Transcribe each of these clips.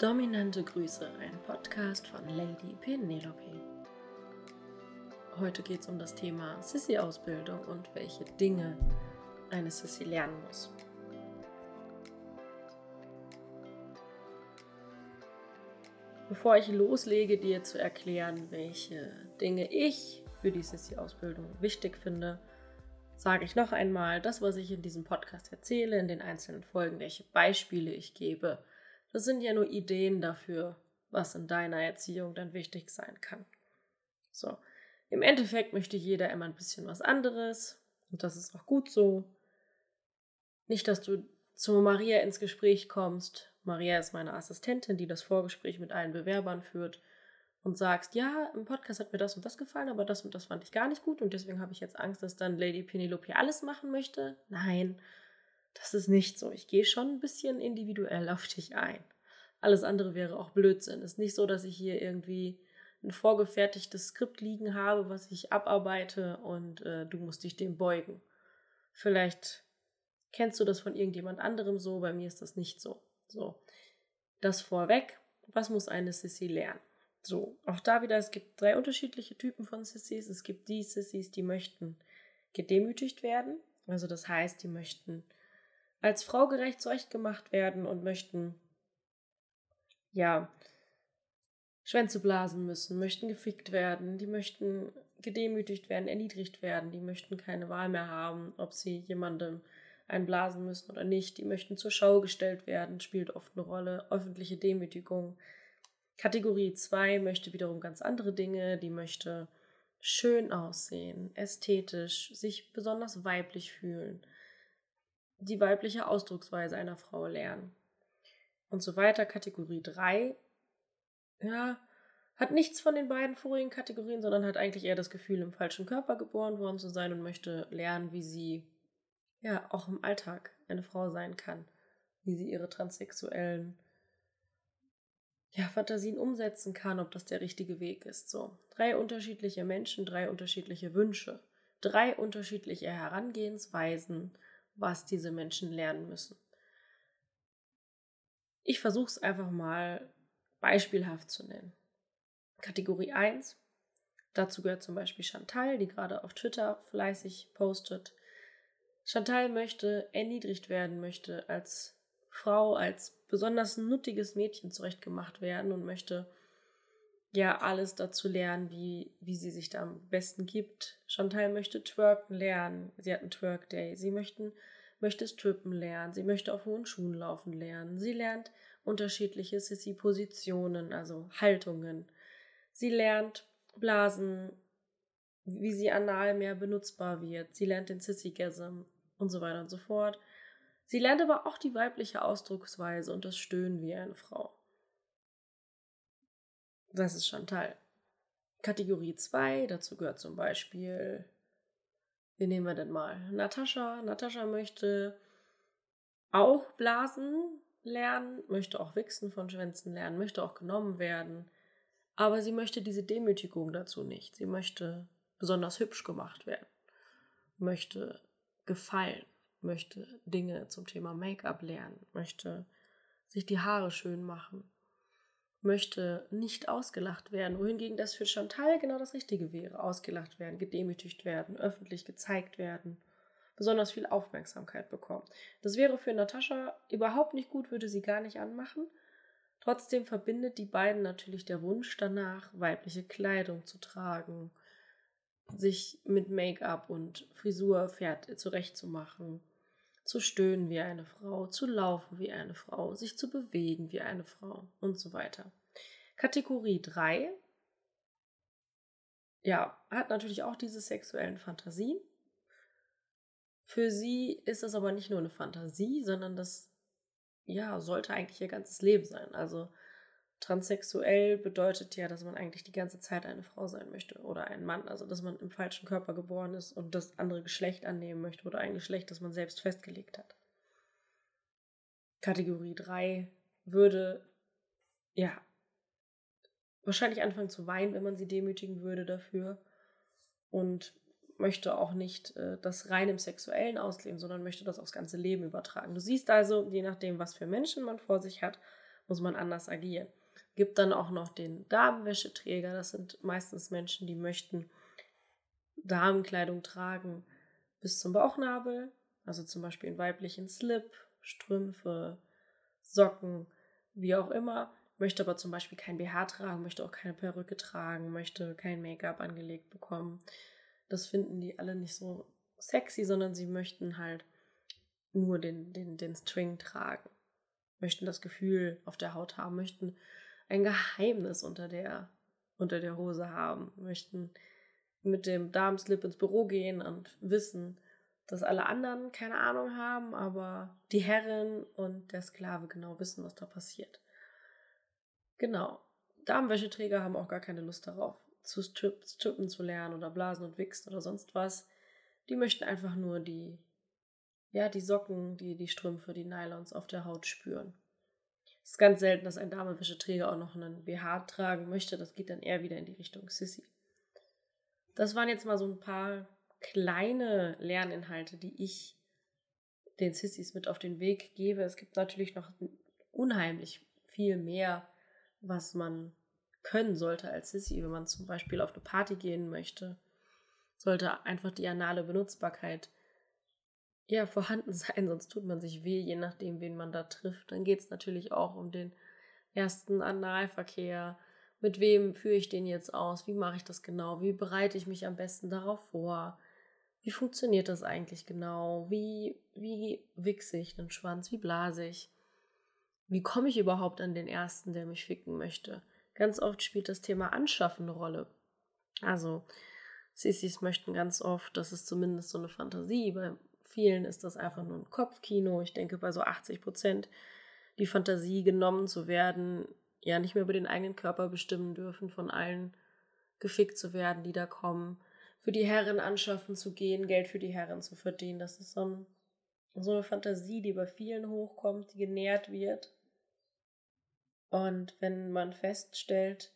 Dominante Grüße, ein Podcast von Lady Penelope. Heute geht es um das Thema Sissy-Ausbildung und welche Dinge eine Sissy lernen muss. Bevor ich loslege, dir zu erklären, welche Dinge ich für die Sissy-Ausbildung wichtig finde, sage ich noch einmal, das, was ich in diesem Podcast erzähle, in den einzelnen Folgen, welche Beispiele ich gebe, das sind ja nur Ideen dafür, was in deiner Erziehung dann wichtig sein kann. So, im Endeffekt möchte jeder immer ein bisschen was anderes und das ist auch gut so. Nicht, dass du zu Maria ins Gespräch kommst. Maria ist meine Assistentin, die das Vorgespräch mit allen Bewerbern führt und sagst, ja, im Podcast hat mir das und das gefallen, aber das und das fand ich gar nicht gut und deswegen habe ich jetzt Angst, dass dann Lady Penelope alles machen möchte. Nein, das ist nicht so. Ich gehe schon ein bisschen individuell auf dich ein. Alles andere wäre auch Blödsinn. Es ist nicht so, dass ich hier irgendwie ein vorgefertigtes Skript liegen habe, was ich abarbeite und äh, du musst dich dem beugen. Vielleicht kennst du das von irgendjemand anderem so, bei mir ist das nicht so. So, das vorweg. Was muss eine Sissy lernen? So, auch da wieder, es gibt drei unterschiedliche Typen von Sissys. Es gibt die Sissys, die möchten gedemütigt werden. Also das heißt, die möchten als Frau gerecht zurechtgemacht werden und möchten, ja, Schwänze blasen müssen, möchten gefickt werden, die möchten gedemütigt werden, erniedrigt werden, die möchten keine Wahl mehr haben, ob sie jemandem einblasen müssen oder nicht, die möchten zur Schau gestellt werden, spielt oft eine Rolle, öffentliche Demütigung, Kategorie 2 möchte wiederum ganz andere Dinge, die möchte schön aussehen, ästhetisch, sich besonders weiblich fühlen, die weibliche Ausdrucksweise einer Frau lernen und so weiter. Kategorie 3, ja, hat nichts von den beiden vorigen Kategorien, sondern hat eigentlich eher das Gefühl, im falschen Körper geboren worden zu sein und möchte lernen, wie sie ja auch im Alltag eine Frau sein kann, wie sie ihre transsexuellen ja, Fantasien umsetzen kann, ob das der richtige Weg ist. So, drei unterschiedliche Menschen, drei unterschiedliche Wünsche, drei unterschiedliche Herangehensweisen, was diese Menschen lernen müssen. Ich versuche es einfach mal beispielhaft zu nennen. Kategorie 1. Dazu gehört zum Beispiel Chantal, die gerade auf Twitter fleißig postet. Chantal möchte erniedrigt werden, möchte als Frau, als besonders nuttiges Mädchen zurechtgemacht werden und möchte ja alles dazu lernen, wie, wie sie sich da am besten gibt. Chantal möchte twerken lernen. Sie hat einen Twerk Day. Sie möchten, möchte strippen lernen. Sie möchte auf hohen Schuhen laufen lernen. Sie lernt unterschiedliche Sissy-Positionen, also Haltungen. Sie lernt Blasen, wie sie anal mehr benutzbar wird. Sie lernt den Sissy-Gasm und so weiter und so fort. Sie lernt aber auch die weibliche Ausdrucksweise und das Stöhnen wie eine Frau. Das ist Chantal. Kategorie 2, dazu gehört zum Beispiel, wie nehmen wir denn mal? Natascha. Natascha möchte auch blasen lernen, möchte auch Wichsen von Schwänzen lernen, möchte auch genommen werden. Aber sie möchte diese Demütigung dazu nicht. Sie möchte besonders hübsch gemacht werden, möchte gefallen möchte Dinge zum Thema Make-up lernen, möchte sich die Haare schön machen, möchte nicht ausgelacht werden, wohingegen das für Chantal genau das Richtige wäre. Ausgelacht werden, gedemütigt werden, öffentlich gezeigt werden, besonders viel Aufmerksamkeit bekommen. Das wäre für Natascha überhaupt nicht gut, würde sie gar nicht anmachen. Trotzdem verbindet die beiden natürlich der Wunsch danach, weibliche Kleidung zu tragen, sich mit Make-up und Frisur zurechtzumachen zu stöhnen wie eine Frau, zu laufen wie eine Frau, sich zu bewegen wie eine Frau und so weiter. Kategorie 3 ja, hat natürlich auch diese sexuellen Fantasien. Für sie ist das aber nicht nur eine Fantasie, sondern das ja, sollte eigentlich ihr ganzes Leben sein. Also transsexuell bedeutet ja, dass man eigentlich die ganze Zeit eine Frau sein möchte oder ein Mann, also dass man im falschen Körper geboren ist und das andere Geschlecht annehmen möchte oder ein Geschlecht, das man selbst festgelegt hat. Kategorie 3 würde ja wahrscheinlich anfangen zu weinen, wenn man sie demütigen würde dafür und möchte auch nicht äh, das rein im Sexuellen ausleben, sondern möchte das aufs ganze Leben übertragen. Du siehst also, je nachdem, was für Menschen man vor sich hat, muss man anders agieren. Gibt dann auch noch den Damenwäscheträger. Das sind meistens Menschen, die möchten Damenkleidung tragen bis zum Bauchnabel. Also zum Beispiel einen weiblichen Slip, Strümpfe, Socken, wie auch immer. Möchte aber zum Beispiel kein BH tragen, möchte auch keine Perücke tragen, möchte kein Make-up angelegt bekommen. Das finden die alle nicht so sexy, sondern sie möchten halt nur den, den, den String tragen. Möchten das Gefühl auf der Haut haben, möchten ein Geheimnis unter der, unter der Hose haben, möchten mit dem Damenslip ins Büro gehen und wissen, dass alle anderen keine Ahnung haben, aber die Herrin und der Sklave genau wissen, was da passiert. Genau. Damenwäscheträger haben auch gar keine Lust darauf, zu strippen zu lernen oder blasen und wichsen oder sonst was. Die möchten einfach nur die, ja, die Socken, die, die Strümpfe, die Nylons auf der Haut spüren. Es ist ganz selten, dass ein Damenwäscheträger auch noch einen BH tragen möchte. Das geht dann eher wieder in die Richtung Sissy. Das waren jetzt mal so ein paar kleine Lerninhalte, die ich den Sissys mit auf den Weg gebe. Es gibt natürlich noch unheimlich viel mehr, was man können sollte als Sissy, wenn man zum Beispiel auf eine Party gehen möchte. Sollte einfach die anale Benutzbarkeit ja, vorhanden sein, sonst tut man sich weh, je nachdem, wen man da trifft. Dann geht es natürlich auch um den ersten Analverkehr. Mit wem führe ich den jetzt aus? Wie mache ich das genau? Wie bereite ich mich am besten darauf vor? Wie funktioniert das eigentlich genau? Wie, wie wichse ich den Schwanz? Wie blase ich? Wie komme ich überhaupt an den ersten, der mich ficken möchte? Ganz oft spielt das Thema Anschaffen eine Rolle. Also, Sissis möchten ganz oft, das ist zumindest so eine Fantasie, bei vielen ist das einfach nur ein Kopfkino. Ich denke, bei so 80 Prozent die Fantasie genommen zu werden, ja nicht mehr über den eigenen Körper bestimmen dürfen, von allen gefickt zu werden, die da kommen, für die Herren anschaffen zu gehen, Geld für die Herren zu verdienen. Das ist so, ein, so eine Fantasie, die bei vielen hochkommt, die genährt wird. Und wenn man feststellt,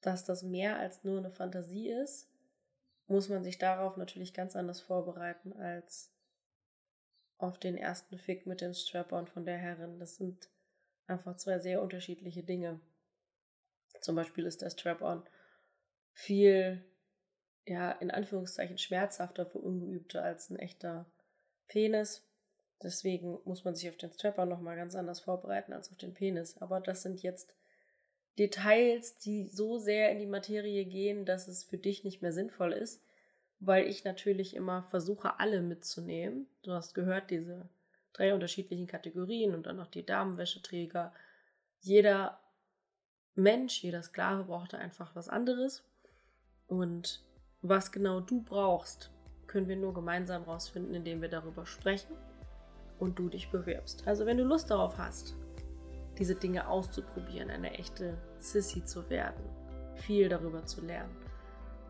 dass das mehr als nur eine Fantasie ist, muss man sich darauf natürlich ganz anders vorbereiten als auf den ersten Fick mit dem Strapper und von der Herrin. Das sind einfach zwei sehr unterschiedliche Dinge. Zum Beispiel ist der Strap-on viel, ja, in Anführungszeichen schmerzhafter für Ungeübte als ein echter Penis. Deswegen muss man sich auf den Strap-on nochmal ganz anders vorbereiten als auf den Penis. Aber das sind jetzt Details, die so sehr in die Materie gehen, dass es für dich nicht mehr sinnvoll ist, weil ich natürlich immer versuche, alle mitzunehmen. Du hast gehört, diese drei unterschiedlichen Kategorien und dann noch die Damenwäscheträger. Jeder Mensch, jeder Sklave brauchte einfach was anderes. Und was genau du brauchst, können wir nur gemeinsam rausfinden, indem wir darüber sprechen und du dich bewirbst. Also wenn du Lust darauf hast, diese Dinge auszuprobieren, eine echte Sissy zu werden, viel darüber zu lernen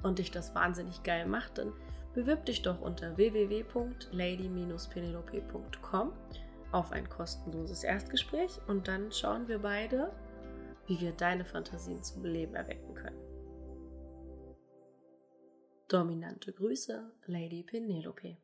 und dich das wahnsinnig geil macht, dann bewirb dich doch unter www.lady-penelope.com auf ein kostenloses Erstgespräch und dann schauen wir beide, wie wir deine Fantasien zum Leben erwecken können. Dominante Grüße, Lady Penelope.